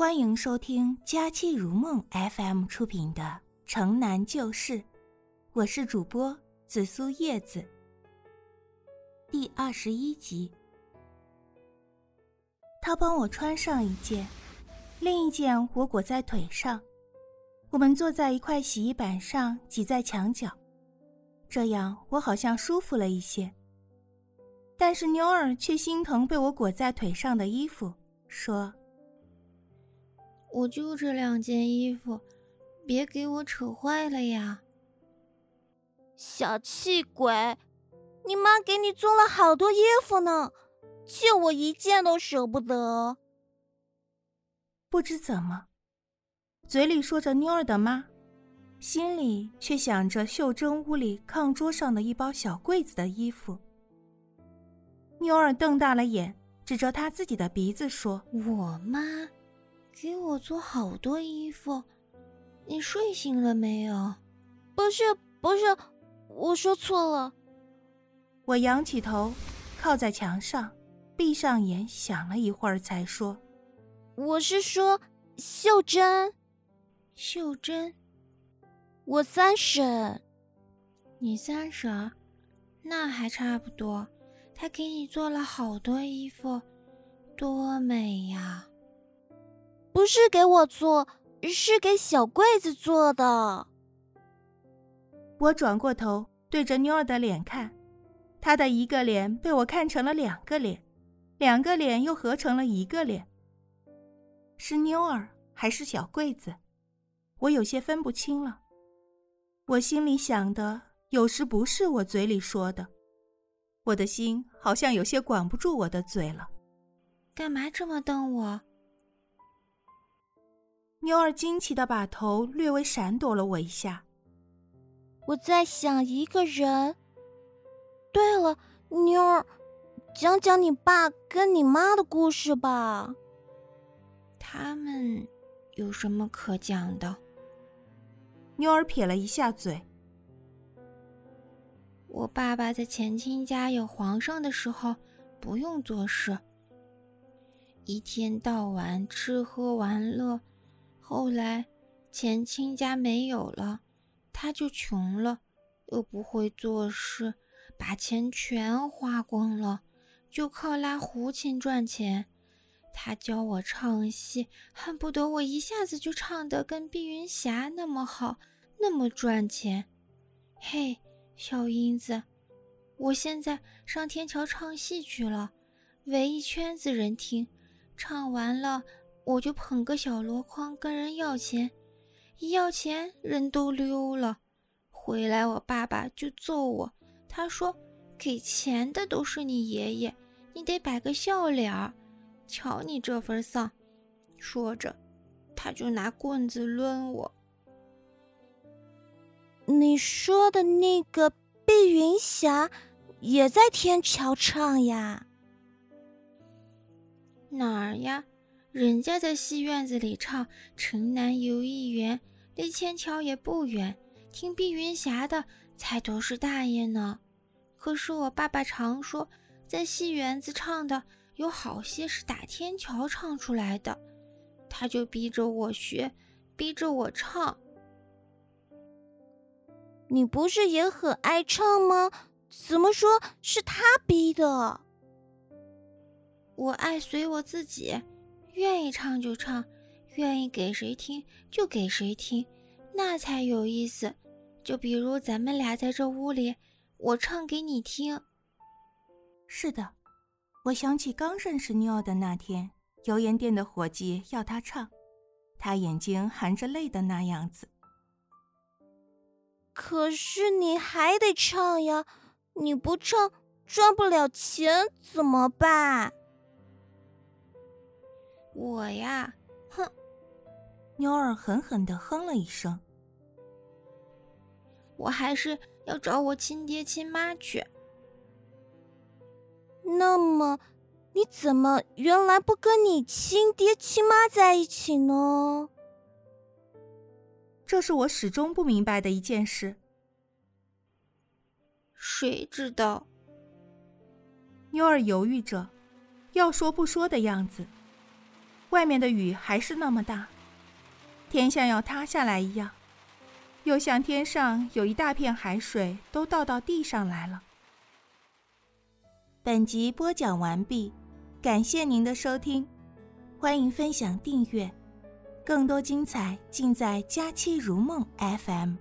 欢迎收听《佳期如梦》FM 出品的《城南旧事》，我是主播紫苏叶子。第二十一集，他帮我穿上一件，另一件我裹在腿上。我们坐在一块洗衣板上，挤在墙角，这样我好像舒服了一些。但是妞儿却心疼被我裹在腿上的衣服，说。我就这两件衣服，别给我扯坏了呀！小气鬼，你妈给你做了好多衣服呢，就我一件都舍不得。不知怎么，嘴里说着妞儿的妈，心里却想着秀珍屋里炕桌上的一包小柜子的衣服。妞儿瞪大了眼，指着她自己的鼻子说：“我妈。”做好多衣服，你睡醒了没有？不是，不是，我说错了。我仰起头，靠在墙上，闭上眼，想了一会儿，才说：“我是说秀珍，秀珍，我三婶，你三婶，那还差不多。她给你做了好多衣服，多美呀！”不是给我做，是给小柜子做的。我转过头对着妞儿的脸看，她的一个脸被我看成了两个脸，两个脸又合成了一个脸。是妞儿还是小柜子？我有些分不清了。我心里想的有时不是我嘴里说的，我的心好像有些管不住我的嘴了。干嘛这么瞪我？妞儿惊奇的把头略微闪躲了我一下。我在想一个人。对了，妞儿，讲讲你爸跟你妈的故事吧。他们有什么可讲的？妞儿撇了一下嘴。我爸爸在前清家有皇上的时候，不用做事，一天到晚吃喝玩乐。后来，前亲家没有了，他就穷了，又不会做事，把钱全花光了，就靠拉胡琴赚钱。他教我唱戏，恨不得我一下子就唱得跟碧云霞那么好，那么赚钱。嘿，小英子，我现在上天桥唱戏去了，围一圈子人听，唱完了。我就捧个小箩筐跟人要钱，一要钱人都溜了，回来我爸爸就揍我。他说：“给钱的都是你爷爷，你得摆个笑脸儿。瞧你这份丧。”说着，他就拿棍子抡我。你说的那个碧云霞也在天桥唱呀？哪儿呀？人家在戏院子里唱《城南游艺园》，离天桥也不远。听碧云霞的才都是大爷呢。可是我爸爸常说，在戏园子唱的有好些是打天桥唱出来的，他就逼着我学，逼着我唱。你不是也很爱唱吗？怎么说是他逼的？我爱随我自己。愿意唱就唱，愿意给谁听就给谁听，那才有意思。就比如咱们俩在这屋里，我唱给你听。是的，我想起刚认识妞儿的那天，油盐店的伙计要他唱，他眼睛含着泪的那样子。可是你还得唱呀，你不唱赚不了钱怎么办？我呀，哼！妞儿狠狠的哼了一声。我还是要找我亲爹亲妈去。那么，你怎么原来不跟你亲爹亲妈在一起呢？这是我始终不明白的一件事。谁知道？妞儿犹豫着，要说不说的样子。外面的雨还是那么大，天像要塌下来一样，又像天上有一大片海水都倒到地上来了。本集播讲完毕，感谢您的收听，欢迎分享订阅，更多精彩尽在佳期如梦 FM。